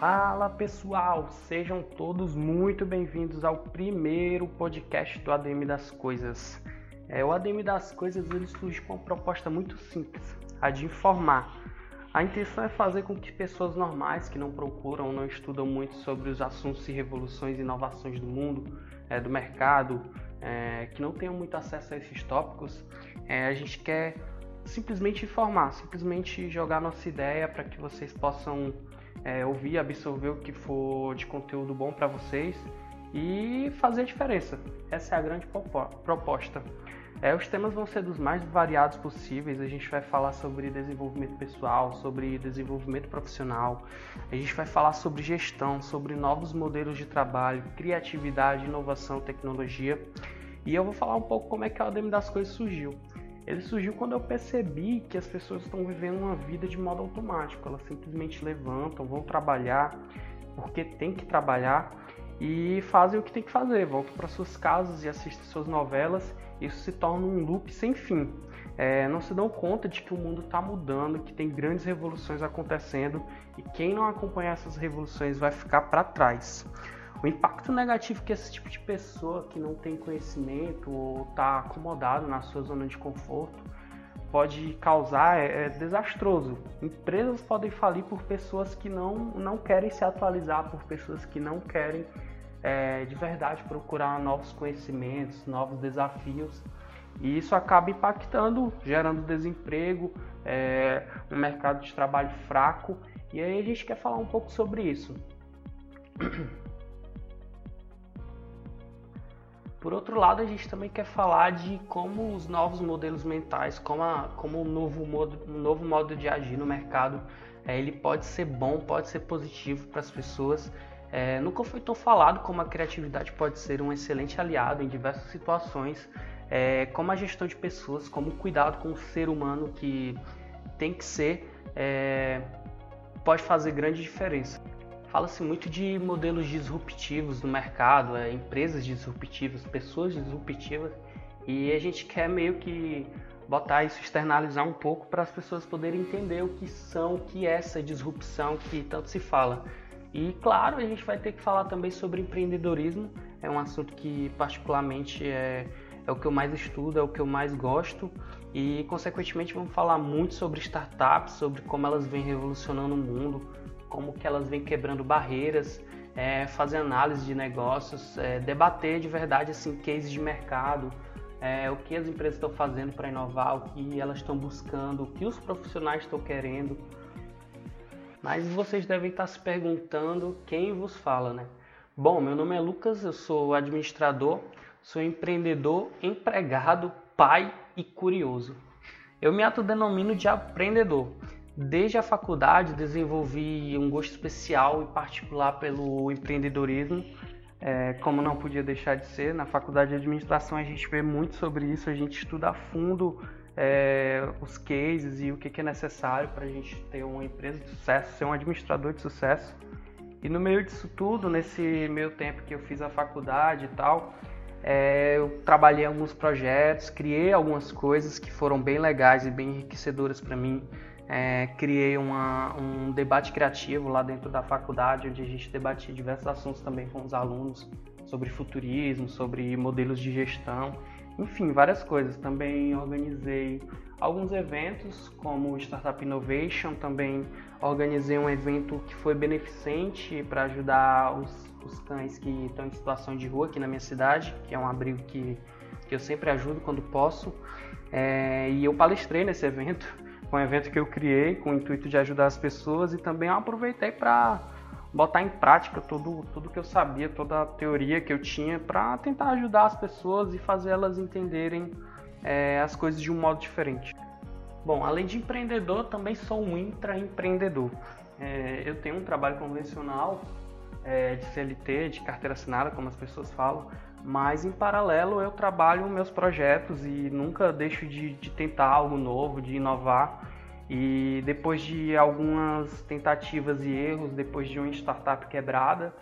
Fala pessoal, sejam todos muito bem-vindos ao primeiro podcast do ADM das Coisas. É, o ADM das Coisas ele surge com uma proposta muito simples, a de informar. A intenção é fazer com que pessoas normais que não procuram, não estudam muito sobre os assuntos e revoluções e inovações do mundo, é, do mercado, é, que não tenham muito acesso a esses tópicos, é, a gente quer simplesmente informar, simplesmente jogar nossa ideia para que vocês possam é, ouvir, absorver o que for de conteúdo bom para vocês e fazer diferença. Essa é a grande proposta. É, os temas vão ser dos mais variados possíveis. A gente vai falar sobre desenvolvimento pessoal, sobre desenvolvimento profissional. A gente vai falar sobre gestão, sobre novos modelos de trabalho, criatividade, inovação, tecnologia. E eu vou falar um pouco como é que a Udemy das Coisas surgiu. Ele surgiu quando eu percebi que as pessoas estão vivendo uma vida de modo automático. Elas simplesmente levantam, vão trabalhar porque tem que trabalhar e fazem o que tem que fazer. Voltam para suas casas e assistem suas novelas. Isso se torna um loop sem fim. É, não se dão conta de que o mundo está mudando, que tem grandes revoluções acontecendo e quem não acompanhar essas revoluções vai ficar para trás. O impacto negativo que esse tipo de pessoa que não tem conhecimento ou está acomodado na sua zona de conforto pode causar é, é, desastroso. Empresas podem falir por pessoas que não, não querem se atualizar, por pessoas que não querem é, de verdade procurar novos conhecimentos, novos desafios. E isso acaba impactando, gerando desemprego, é, um mercado de trabalho fraco. E aí a gente quer falar um pouco sobre isso. Por outro lado, a gente também quer falar de como os novos modelos mentais, como, a, como o novo modo, um novo modo de agir no mercado, é, ele pode ser bom, pode ser positivo para as pessoas. É, nunca foi tão falado como a criatividade pode ser um excelente aliado em diversas situações, é, como a gestão de pessoas, como o cuidado com o ser humano que tem que ser, é, pode fazer grande diferença. Fala-se muito de modelos disruptivos no mercado, é, empresas disruptivas, pessoas disruptivas, e a gente quer meio que botar isso, externalizar um pouco para as pessoas poderem entender o que são, o que é essa disrupção que tanto se fala. E claro, a gente vai ter que falar também sobre empreendedorismo, é um assunto que particularmente é, é o que eu mais estudo, é o que eu mais gosto e consequentemente vamos falar muito sobre startups, sobre como elas vêm revolucionando o mundo, como que elas vêm quebrando barreiras, é, fazer análise de negócios, é, debater de verdade assim cases de mercado, é, o que as empresas estão fazendo para inovar, o que elas estão buscando, o que os profissionais estão querendo. Mas vocês devem estar se perguntando quem vos fala, né? Bom, meu nome é Lucas, eu sou administrador, sou empreendedor, empregado, pai e curioso. Eu me autodenomino de aprendedor. Desde a faculdade desenvolvi um gosto especial e particular pelo empreendedorismo, é, como não podia deixar de ser. Na faculdade de administração a gente vê muito sobre isso, a gente estuda a fundo é, os cases e o que, que é necessário para a gente ter uma empresa de sucesso, ser um administrador de sucesso. E no meio disso tudo, nesse meio tempo que eu fiz a faculdade e tal, é, eu trabalhei alguns projetos, criei algumas coisas que foram bem legais e bem enriquecedoras para mim é, criei uma, um debate criativo lá dentro da faculdade, onde a gente debatia diversos assuntos também com os alunos, sobre futurismo, sobre modelos de gestão, enfim, várias coisas. Também organizei alguns eventos, como o Startup Innovation, também organizei um evento que foi beneficente para ajudar os, os cães que estão em situação de rua aqui na minha cidade, que é um abrigo que, que eu sempre ajudo quando posso. É, e eu palestrei nesse evento foi um evento que eu criei com o intuito de ajudar as pessoas e também aproveitei para botar em prática tudo, tudo que eu sabia, toda a teoria que eu tinha para tentar ajudar as pessoas e fazer elas entenderem é, as coisas de um modo diferente. Bom, além de empreendedor, também sou um intraempreendedor. É, eu tenho um trabalho convencional é, de CLT, de carteira assinada, como as pessoas falam, mas em paralelo eu trabalho meus projetos e nunca deixo de, de tentar algo novo, de inovar. E depois de algumas tentativas e erros, depois de uma startup quebrada,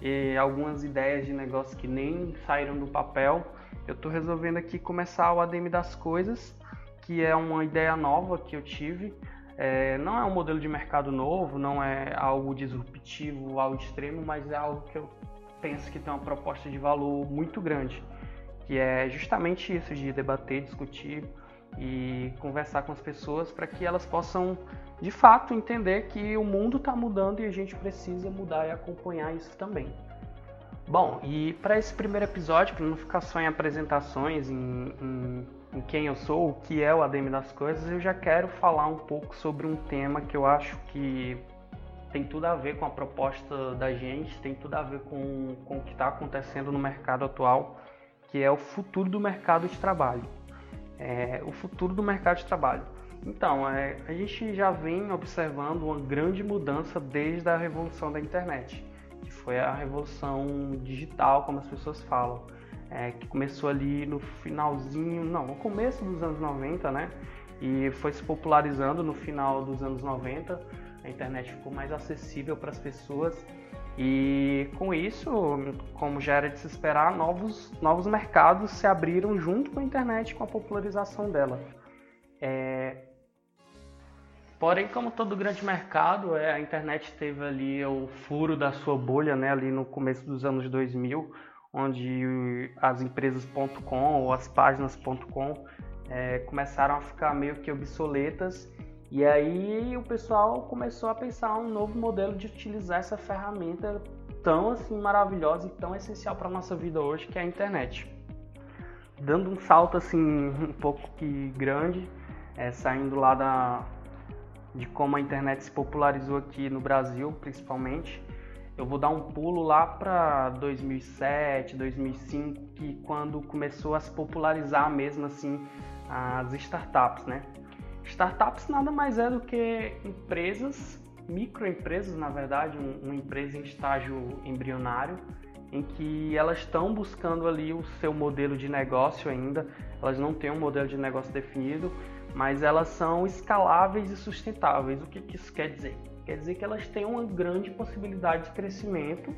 e algumas ideias de negócio que nem saíram do papel, eu estou resolvendo aqui começar o ADM das coisas, que é uma ideia nova que eu tive, É, não é um modelo de mercado novo, não é algo disruptivo ao extremo, mas é algo que eu penso que tem uma proposta de valor muito grande, que é justamente isso de debater, discutir e conversar com as pessoas para que elas possam de fato entender que o mundo está mudando e a gente precisa mudar e acompanhar isso também. Bom, e para esse primeiro episódio, para não ficar só em apresentações, em, em, em, quem eu sou, o que é o ADM das coisas, eu já quero falar um pouco sobre um tema que eu acho que tem tudo a ver com a proposta da gente, tem tudo a ver com, com o que está acontecendo no mercado atual, que é o futuro do mercado de trabalho. É, o futuro do mercado de trabalho. Então, é, a gente já vem observando uma grande mudança desde a revolução da internet que foi a revolução digital, como as pessoas falam, é, que começou ali no finalzinho, não, no começo dos anos 90, né? E foi se popularizando no final dos anos 90. A internet ficou mais acessível para as pessoas e com isso, como já era de se esperar, novos, novos mercados se abriram junto com a internet, com a popularização dela. É, Porém, como todo grande mercado, é, a internet teve ali o furo da sua bolha, né, ali no começo dos anos 2000, onde as empresas.com ou as páginas.com é, começaram a ficar meio que obsoletas e aí o pessoal começou a pensar um novo modelo de utilizar essa ferramenta tão assim maravilhosa e tão essencial para nossa vida hoje, que é a internet. Dando um salto assim um pouco que grande, é, saindo lá da de como a internet se popularizou aqui no Brasil, principalmente. Eu vou dar um pulo lá para 2007, 2005, que quando começou a se popularizar mesmo assim as startups, né? Startups nada mais é do que empresas, microempresas, na verdade, uma empresa em estágio embrionário, em que elas estão buscando ali o seu modelo de negócio ainda, elas não têm um modelo de negócio definido, mas elas são escaláveis e sustentáveis. O que, que isso quer dizer? Quer dizer que elas têm uma grande possibilidade de crescimento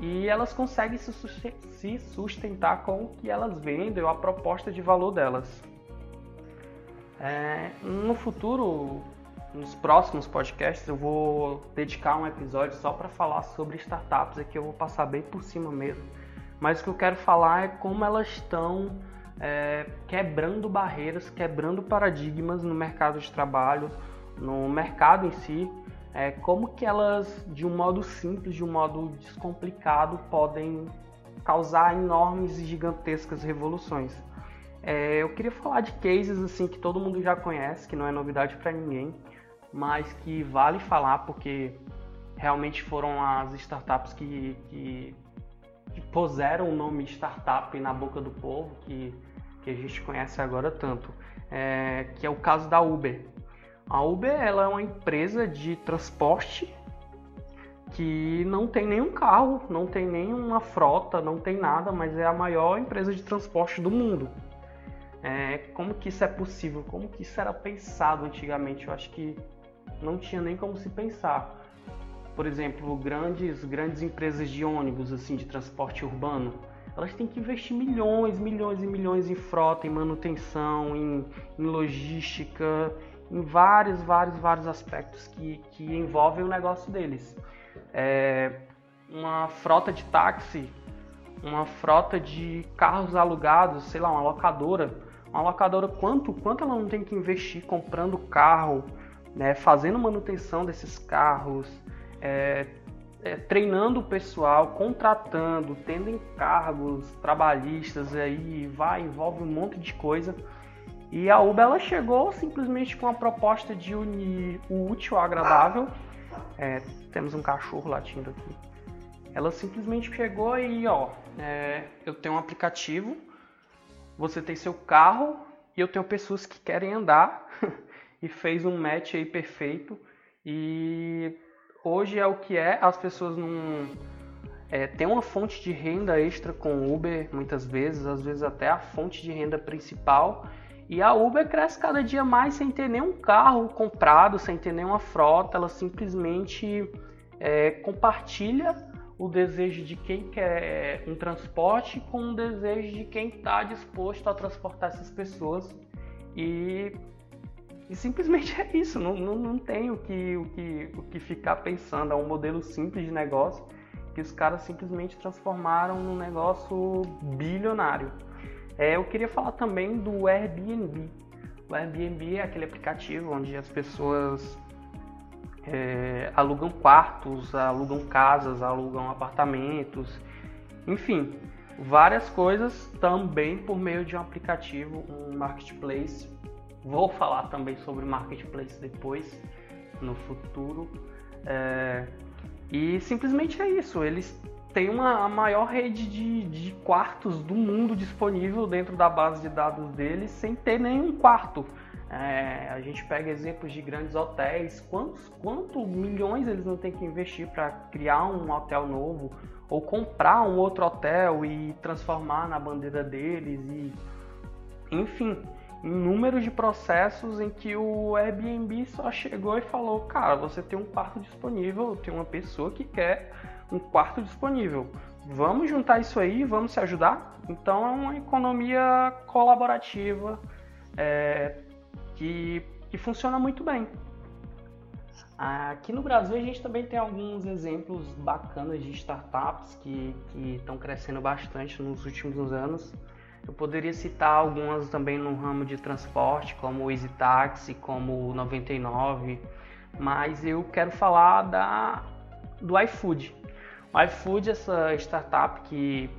e elas conseguem se sustentar com o que elas vendem ou a proposta de valor delas. É, no futuro, nos próximos podcasts, eu vou dedicar um episódio só para falar sobre startups, aqui eu vou passar bem por cima mesmo. Mas o que eu quero falar é como elas estão é, quebrando barreiras, quebrando paradigmas no mercado de trabalho, no mercado em si, é, como que elas, de um modo simples, de um modo descomplicado, podem causar enormes e gigantescas revoluções. É, eu queria falar de cases assim que todo mundo já conhece, que não é novidade para ninguém, mas que vale falar porque realmente foram as startups que, que que puseram o nome startup na boca do povo, que, que a gente conhece agora tanto, é, que é o caso da Uber. A Uber ela é uma empresa de transporte que não tem nenhum carro, não tem nenhuma frota, não tem nada, mas é a maior empresa de transporte do mundo. É, como que isso é possível? Como que isso era pensado antigamente? Eu acho que não tinha nem como se pensar por exemplo, grandes, grandes empresas de ônibus, assim, de transporte urbano, elas têm que investir milhões, milhões e milhões em frota, em manutenção, em, em logística, em vários, vários, vários aspectos que, que envolvem o negócio deles. É, uma frota de táxi, uma frota de carros alugados, sei lá, uma locadora, uma locadora quanto, quanto ela não tem que investir comprando carro, né, fazendo manutenção desses carros, é, é, treinando o pessoal, contratando, tendo encargos trabalhistas aí, vai, envolve um monte de coisa. E a Uber ela chegou simplesmente com a proposta de unir o útil ao agradável. É, temos um cachorro latindo aqui. Ela simplesmente chegou e ó, é, eu tenho um aplicativo, você tem seu carro e eu tenho pessoas que querem andar e fez um match aí perfeito e hoje é o que é, as pessoas não é, tem uma fonte de renda extra com Uber muitas vezes, às vezes até a fonte de renda principal. E a Uber cresce cada dia mais sem ter nenhum carro comprado, sem ter nenhuma frota, ela simplesmente é, compartilha o desejo de quem quer um transporte com o desejo de quem está disposto a transportar essas pessoas. E e simplesmente é isso, não, não, não tem o que, o, que, o que ficar pensando, é um modelo simples de negócio que os caras simplesmente transformaram num negócio bilionário. É, eu queria falar também do Airbnb. O Airbnb é aquele aplicativo onde as pessoas é, alugam quartos, alugam casas, alugam apartamentos, enfim, várias coisas também por meio de um aplicativo, um marketplace. Vou falar também sobre marketplace depois, no futuro. É, e simplesmente é isso, eles têm uma, a maior rede de, de quartos do mundo disponível dentro da base de dados deles sem ter nenhum quarto. É, a gente pega exemplos de grandes hotéis, quantos, quantos milhões eles não têm que investir para criar um hotel novo ou comprar um outro hotel e transformar na bandeira deles e enfim, números de processos em que o Airbnb só chegou e falou, cara, você tem um quarto disponível, tem uma pessoa que quer um quarto disponível. Vamos juntar isso aí, vamos se ajudar? Então é uma economia colaborativa, é, que, que funciona muito bem. Aqui no Brasil a gente também tem alguns exemplos bacanas de startups que estão crescendo bastante nos últimos anos. Eu poderia citar algumas também no ramo de transporte, como o Easy Taxi, como o 99, mas eu quero falar da, do iFood. O iFood, essa startup que,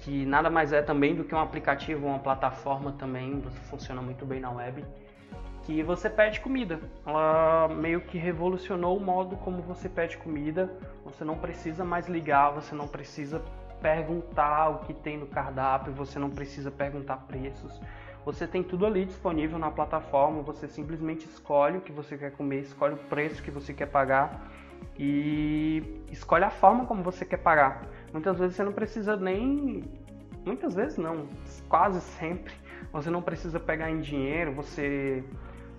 que nada mais é também do que um aplicativo, uma plataforma também, funciona muito bem na web que você pede comida. Ela meio que revolucionou o modo como você pede comida. Você não precisa mais ligar, você não precisa perguntar o que tem no cardápio, você não precisa perguntar preços. Você tem tudo ali disponível na plataforma, você simplesmente escolhe o que você quer comer, escolhe o preço que você quer pagar e escolhe a forma como você quer pagar. Muitas vezes você não precisa nem. Muitas vezes não, quase sempre. Você não precisa pegar em dinheiro, você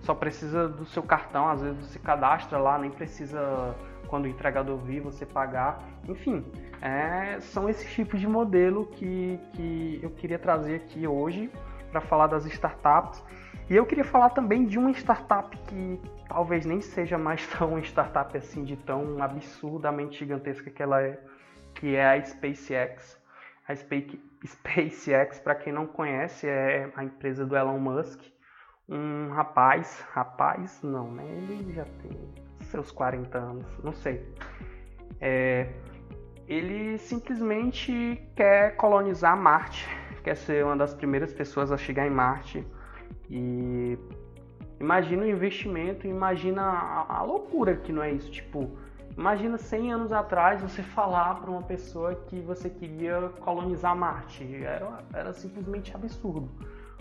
só precisa do seu cartão, às vezes você cadastra lá, nem precisa quando o entregador vir você pagar. Enfim, é, são esses tipos de modelo que, que eu queria trazer aqui hoje para falar das startups. E eu queria falar também de uma startup que talvez nem seja mais tão startup assim, de tão absurdamente gigantesca que ela é, que é a SpaceX. A SpaceX, para quem não conhece, é a empresa do Elon Musk um rapaz, rapaz não, né? Ele já tem seus 40 anos, não sei. É, ele simplesmente quer colonizar Marte, quer ser uma das primeiras pessoas a chegar em Marte e imagina o investimento, imagina a, a loucura que não é isso, tipo, imagina 100 anos atrás você falar para uma pessoa que você queria colonizar Marte, era, era simplesmente absurdo.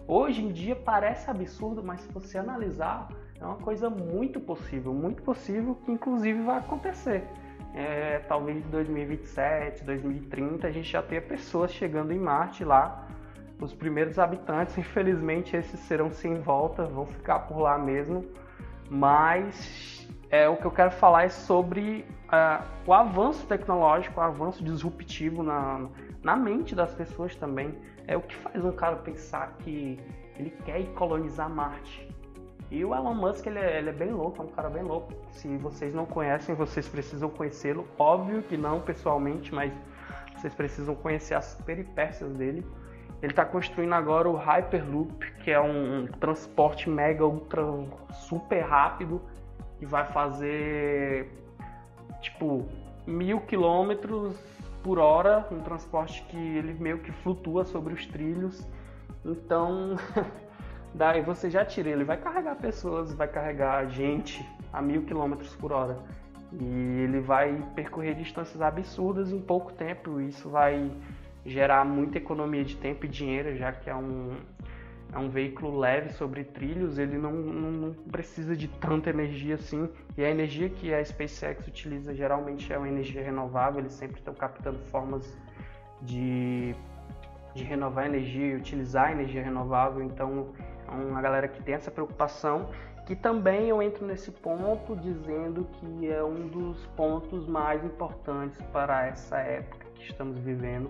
Hoje em dia parece absurdo, mas se você analisar, é uma coisa muito possível, muito possível que inclusive vai acontecer. É, talvez em 2027, 2030 a gente já tenha pessoas chegando em Marte lá. Os primeiros habitantes, infelizmente, esses serão sem volta, vão ficar por lá mesmo. Mas é, o que eu quero falar é sobre uh, o avanço tecnológico, o avanço disruptivo na, na mente das pessoas também é o que faz um cara pensar que ele quer ir colonizar Marte. E o Elon Musk, ele é, ele é, bem louco, é um cara bem louco. Se vocês não conhecem, vocês precisam conhecê-lo. Óbvio que não pessoalmente, mas vocês precisam conhecer as peripécias dele. Ele está construindo agora o Hyperloop, que é um transporte mega, ultra, super rápido, que vai fazer, tipo, mil quilômetros por hora, um transporte que ele meio que flutua sobre os trilhos. Então, daí você já tira, ele vai carregar pessoas, vai carregar gente a mil quilômetros por hora. E ele vai percorrer distâncias absurdas em pouco tempo. Isso vai gerar muita economia de tempo e dinheiro, já que é um, é um veículo leve sobre trilhos, ele não, não, não, precisa de tanta energia assim. E a energia que a SpaceX utiliza geralmente é uma energia renovável, eles sempre estão captando formas de, de renovar energia e utilizar energia renovável. Então, é uma galera que tem essa preocupação. Que também eu entro nesse ponto dizendo que é um dos pontos mais importantes para essa época que estamos vivendo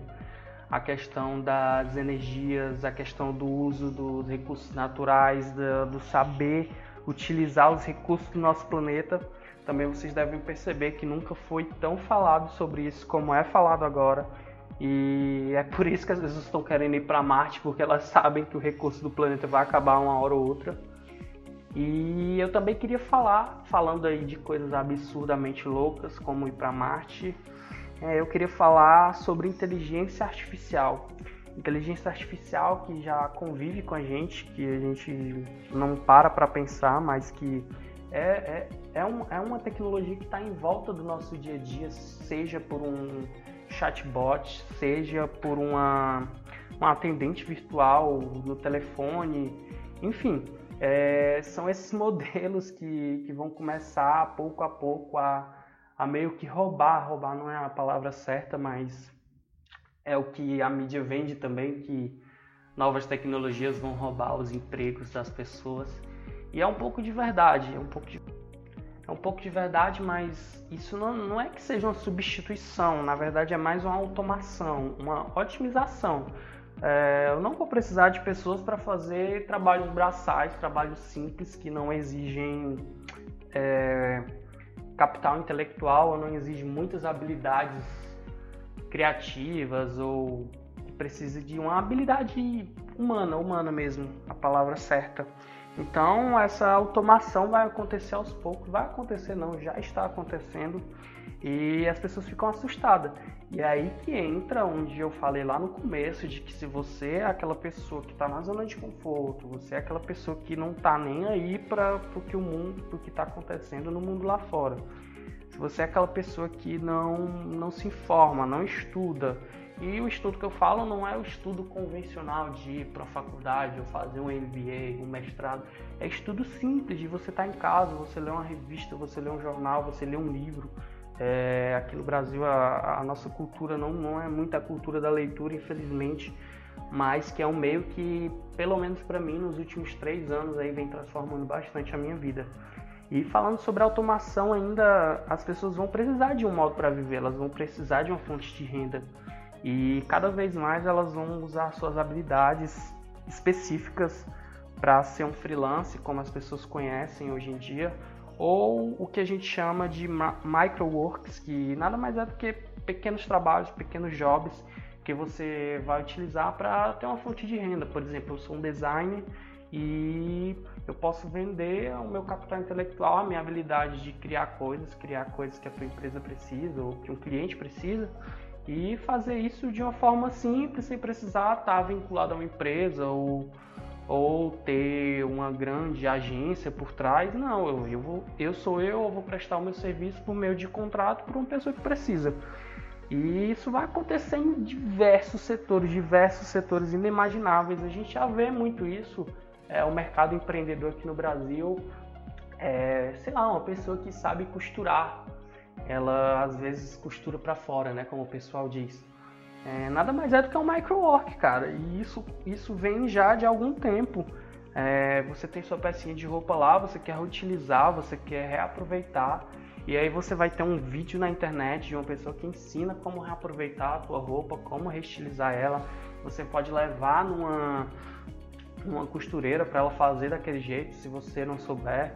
a questão das energias, a questão do uso dos recursos naturais, do, saber utilizar os recursos do nosso planeta, também vocês devem perceber que nunca foi tão falado sobre isso como é falado agora. E é por isso que as pessoas estão querendo ir para Marte, porque elas sabem que o recurso do planeta vai acabar uma hora ou outra. E eu também queria falar, falando aí de coisas absurdamente loucas, como ir para Marte, é, eu queria falar sobre inteligência artificial. Inteligência artificial que já convive com a gente, que a gente não para para pensar, mas que é, é, é, um, é uma tecnologia que está em volta do nosso dia a dia, seja por um chatbot, seja por uma, uma atendente virtual no telefone, enfim, é, são esses modelos que, que vão começar pouco a pouco a, a meio que roubar, roubar não é a palavra certa, mas é o que a mídia vende também, que novas tecnologias vão roubar os empregos das pessoas. E é um pouco de verdade, é um pouco de, é um pouco de verdade, mas isso não, não é que seja uma substituição, na verdade é mais uma automação, uma otimização. É, eu não vou precisar de pessoas para fazer trabalhos braçais, trabalhos simples que não exigem é, capital intelectual ou não exige muitas habilidades criativas ou precisa de uma habilidade humana, humana mesmo, a palavra certa. Então essa automação vai acontecer aos poucos, vai acontecer não, já está acontecendo e as pessoas ficam assustadas. E é aí que entra onde eu falei lá no começo de que se você é aquela pessoa que está na zona de conforto, você é aquela pessoa que não está nem aí para o que o mundo, o que está acontecendo no mundo lá fora. Se você é aquela pessoa que não não se informa, não estuda, e o estudo que eu falo não é o estudo convencional de ir para a faculdade ou fazer um MBA, um mestrado. É estudo simples de você estar tá em casa, você ler uma revista, você ler um jornal, você ler um livro. É, aqui no Brasil a, a, nossa cultura não, não é muita cultura da leitura, infelizmente, mas que é um meio que, pelo menos para mim, nos últimos três anos aí vem transformando bastante a minha vida. E falando sobre automação ainda, as pessoas vão precisar de um modo para viver, elas vão precisar de uma fonte de renda. E cada vez mais elas vão usar suas habilidades específicas para ser um freelance, como as pessoas conhecem hoje em dia, ou o que a gente chama de microworks, que nada mais é do que pequenos trabalhos, pequenos jobs que você vai utilizar para ter uma fonte de renda. Por exemplo, eu sou um designer e eu posso vender o meu capital intelectual, a minha habilidade de criar coisas, criar coisas que a tua empresa precisa ou que um cliente precisa e fazer isso de uma forma simples, sem precisar estar vinculado a uma empresa ou, ou ter uma grande agência por trás. Não, eu, eu, vou, eu sou eu, eu vou prestar o meu serviço por meio de contrato para uma pessoa que precisa. E isso vai acontecer em diversos setores, diversos setores inimagináveis. A gente já vê muito isso. É, o mercado empreendedor aqui no Brasil, é, sei lá, uma pessoa que sabe costurar ela às vezes costura para fora, né, como o pessoal diz. É, nada mais é do que um microwork, cara, e isso, isso vem já de algum tempo. É, você tem sua pecinha de roupa lá, você quer reutilizar, você quer reaproveitar, e aí você vai ter um vídeo na internet de uma pessoa que ensina como reaproveitar a tua roupa, como reestilizar ela. Você pode levar numa, numa costureira para ela fazer daquele jeito, se você não souber.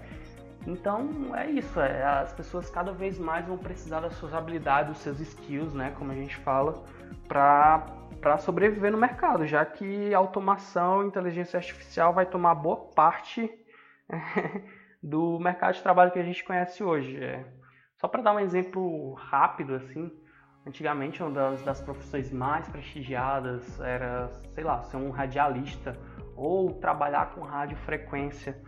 Então é isso, é, as pessoas cada vez mais vão precisar das suas habilidades, dos seus skills, né, como a gente fala, para sobreviver no mercado, já que automação e inteligência artificial vai tomar boa parte do mercado de trabalho que a gente conhece hoje. É. Só para dar um exemplo rápido, assim, antigamente uma das, das profissões mais prestigiadas era, sei lá, ser um radialista ou trabalhar com radiofrequência.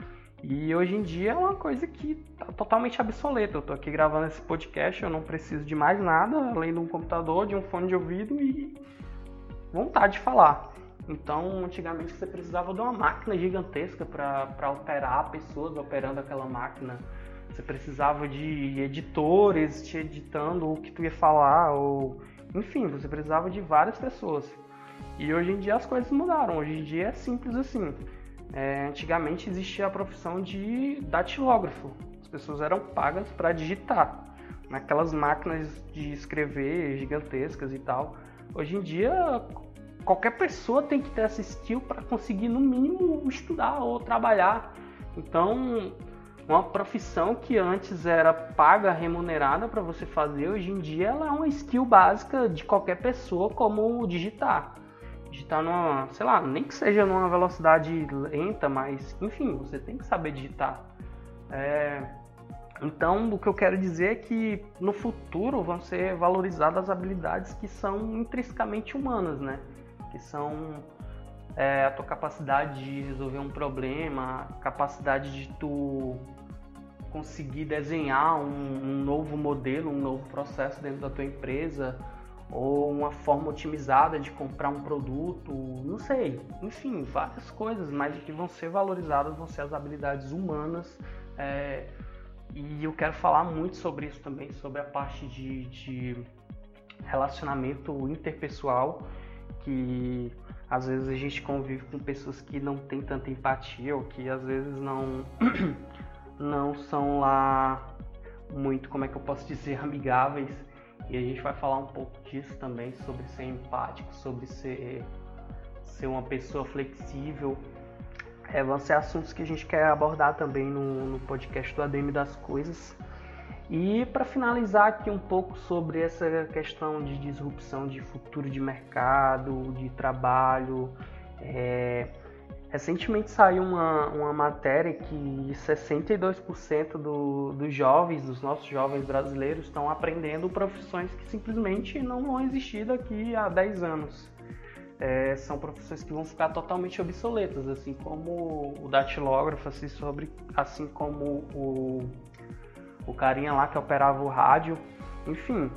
E hoje em dia é uma coisa que tá totalmente obsoleta. Eu tô aqui gravando esse podcast, eu não preciso de mais nada além de um computador, de um fone de ouvido e vontade de falar. Então, antigamente você precisava de uma máquina gigantesca para operar pessoas operando aquela máquina. Você precisava de editores te editando o que tu ia falar, ou enfim, você precisava de várias pessoas. E hoje em dia as coisas mudaram. Hoje em dia é simples assim. É, antigamente existia a profissão de datilógrafo. As pessoas eram pagas para digitar naquelas máquinas de escrever gigantescas e tal. Hoje em dia, qualquer pessoa tem que ter essa skill para conseguir, no mínimo, estudar ou trabalhar. Então, uma profissão que antes era paga, remunerada para você fazer, hoje em dia ela é uma skill básica de qualquer pessoa, como digitar. Digitar numa, sei lá, nem que seja numa velocidade lenta, mas enfim, você tem que saber digitar. É, então, o que eu quero dizer é que no futuro vão ser valorizadas habilidades que são intrinsecamente humanas, né? Que são é, a tua capacidade de resolver um problema, capacidade de tu conseguir desenhar um, um, novo modelo, um novo processo dentro da tua empresa, ou uma forma otimizada de comprar um produto, não sei, enfim, várias coisas, mas que vão ser valorizadas vão ser as habilidades humanas. É, e eu quero falar muito sobre isso também, sobre a parte de, de relacionamento interpessoal, que às vezes a gente convive com pessoas que não têm tanta empatia ou que às vezes não não são lá muito, como é que eu posso dizer, amigáveis. E a gente vai falar um pouco disso também, sobre ser empático, sobre ser, ser uma pessoa flexível. É, vão ser assuntos que a gente quer abordar também no, no podcast do ADM das Coisas. E para finalizar aqui um pouco sobre essa questão de disrupção de futuro de mercado, de trabalho, é, recentemente saiu uma, uma matéria que 62% do, dos jovens, dos nossos jovens brasileiros, estão aprendendo profissões que simplesmente não vão existir daqui a 10 anos. É, são profissões que vão ficar totalmente obsoletas, assim como o datilógrafo, assim, sobre, assim como o o carinha lá que operava o rádio. Enfim,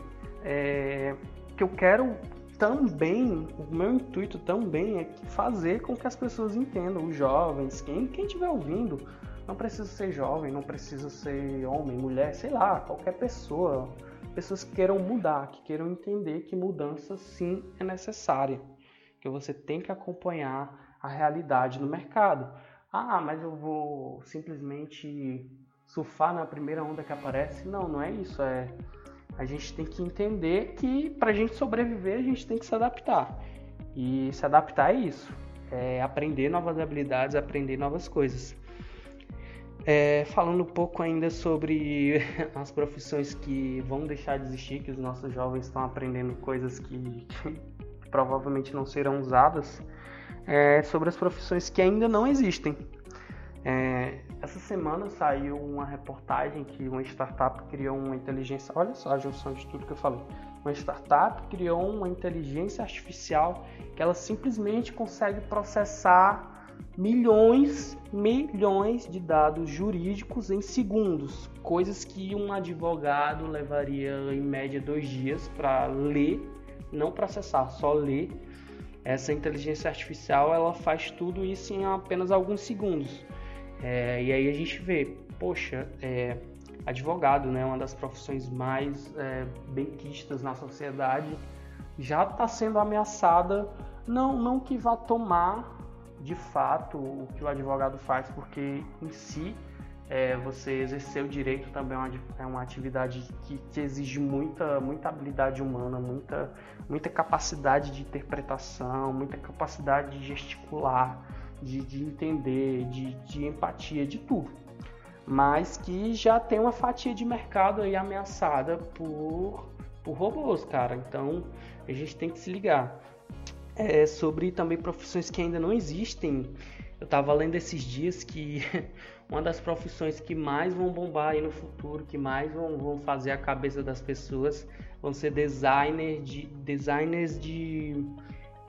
é, que eu quero também, o meu intuito também é fazer com que as pessoas entendam, os jovens, quem estiver ouvindo, não precisa ser jovem, não precisa ser homem, mulher, sei lá, qualquer pessoa, pessoas que queiram mudar, que queiram entender que mudança sim é necessária, que você tem que acompanhar a realidade no mercado. Ah, mas eu vou simplesmente surfar na primeira onda que aparece. Não, não é isso. É a gente tem que entender que para a gente sobreviver a gente tem que se adaptar. E se adaptar é isso. É aprender novas habilidades, aprender novas coisas. É, falando um pouco ainda sobre as profissões que vão deixar de existir, que os nossos jovens estão aprendendo coisas que, que provavelmente não serão usadas, é, sobre as profissões que ainda não existem. É, essa semana saiu uma reportagem que uma startup criou uma inteligência. Olha só a junção de tudo que eu falei. Uma startup criou uma inteligência artificial que ela simplesmente consegue processar milhões, milhões de dados jurídicos em segundos, coisas que um advogado levaria em média dois dias para ler, não processar, só ler. Essa inteligência artificial ela faz tudo isso em apenas alguns segundos. É, e aí a gente vê, poxa, é, advogado, né, uma das profissões mais é, benquistas na sociedade, já está sendo ameaçada, não, não que vá tomar de fato o que o advogado faz, porque em si é, você exercer o direito também é uma, é atividade que, que, exige muita, muita habilidade humana, muita, muita capacidade de interpretação, muita capacidade de gesticular, de, de entender, de, de empatia, de tudo. Mas que já tem uma fatia de mercado aí ameaçada por, por robôs, cara. Então a gente tem que se ligar. É, sobre também profissões que ainda não existem. Eu estava lendo esses dias que uma das profissões que mais vão bombar aí no futuro, que mais vão, vão fazer a cabeça das pessoas, vão ser designer de, designers de,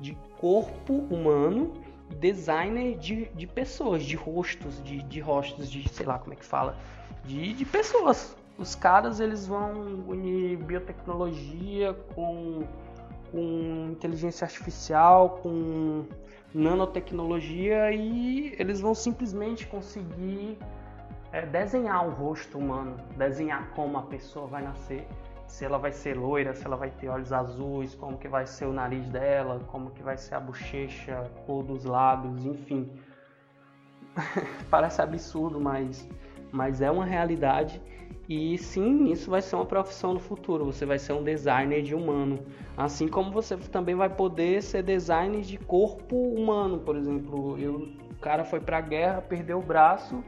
de corpo humano designer de, de pessoas, de rostos, de, de rostos, de sei lá como é que fala, de, de pessoas. Os caras eles vão unir biotecnologia com, com inteligência artificial, com nanotecnologia e eles vão simplesmente conseguir é, desenhar o rosto humano, desenhar como a pessoa vai nascer se ela vai ser loira, se ela vai ter olhos azuis, como que vai ser o nariz dela, como que vai ser a bochecha, a cor dos lábios, enfim. Parece absurdo, mas, mas é uma realidade. E sim, isso vai ser uma profissão no futuro. Você vai ser um designer de humano. Assim como você também vai poder ser designer de corpo humano, por exemplo. Eu, o cara foi pra guerra, perdeu o braço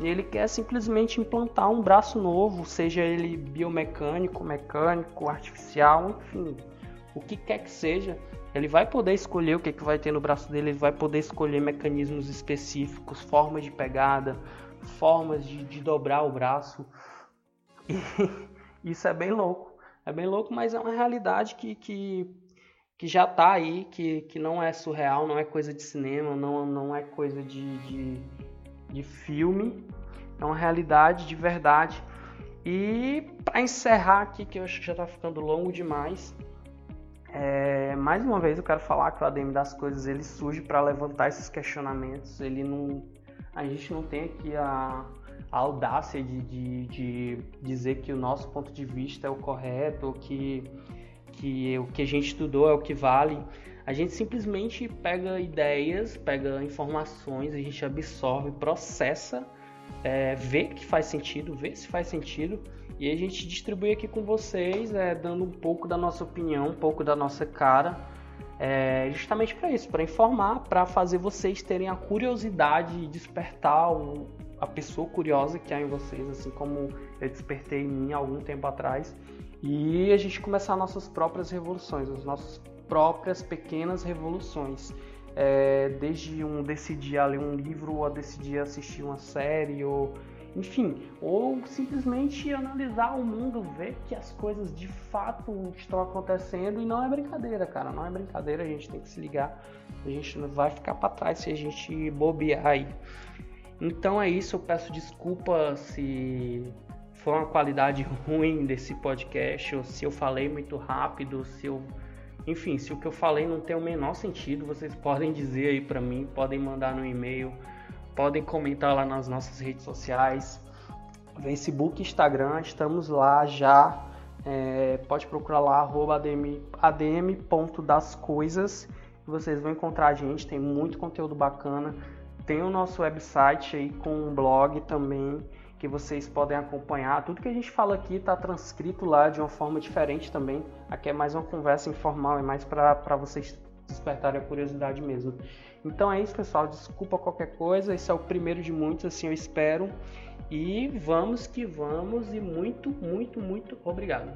Ele quer simplesmente implantar um braço novo, seja ele biomecânico, mecânico, artificial, enfim, o que quer que seja. Ele vai poder escolher o que, que vai ter no braço dele, ele vai poder escolher mecanismos específicos, formas de pegada, formas de, de dobrar o braço. E isso é bem louco. É bem louco, mas é uma realidade que, que, que já está aí, que, que não é surreal, não é coisa de cinema, não, não é coisa de, de, de filme. É uma realidade de verdade. E para encerrar aqui, que eu acho que já está ficando longo demais, é, mais uma vez eu quero falar que o ADM das coisas ele surge para levantar esses questionamentos. Ele não, a gente não tem aqui a, a audácia de, de, de, dizer que o nosso ponto de vista é o correto, ou que, que o que a gente estudou é o que vale. A gente simplesmente pega ideias, pega informações, a gente absorve, processa, é, vê que faz sentido, vê se faz sentido e a gente distribui aqui com vocês, é, dando um pouco da nossa opinião, um pouco da nossa cara, é, justamente para isso, para informar, para fazer vocês terem a curiosidade e despertar o, a pessoa curiosa que há em vocês, assim como eu despertei em mim algum tempo atrás, e a gente começar nossas próprias revoluções, as nossas próprias pequenas revoluções. É, desde um decidir ler um livro, ou decidir assistir uma série, ou enfim, ou simplesmente analisar o mundo, ver que as coisas de fato estão acontecendo e não é brincadeira, cara, não é brincadeira, a gente tem que se ligar, a gente não vai ficar para trás se a gente bobear aí. Então é isso, eu peço desculpa se foi uma qualidade ruim desse podcast, ou se eu falei muito rápido, se eu enfim, se o que eu falei não tem o menor sentido, vocês podem dizer aí para mim, podem mandar no e-mail podem comentar lá nas nossas redes sociais, Facebook, Instagram, estamos lá já. É, pode procurar lá adm, adm.dascoisas vocês vão encontrar a gente, tem muito conteúdo bacana. Tem o nosso website aí com um blog também que vocês podem acompanhar. Tudo que a gente fala aqui está transcrito lá de uma forma diferente também. Aqui é mais uma conversa informal, é mais para vocês despertarem a curiosidade mesmo. Então é isso, pessoal. Desculpa qualquer coisa. Esse é o primeiro de muitos, assim eu espero. E vamos que vamos. E muito, muito, muito obrigado.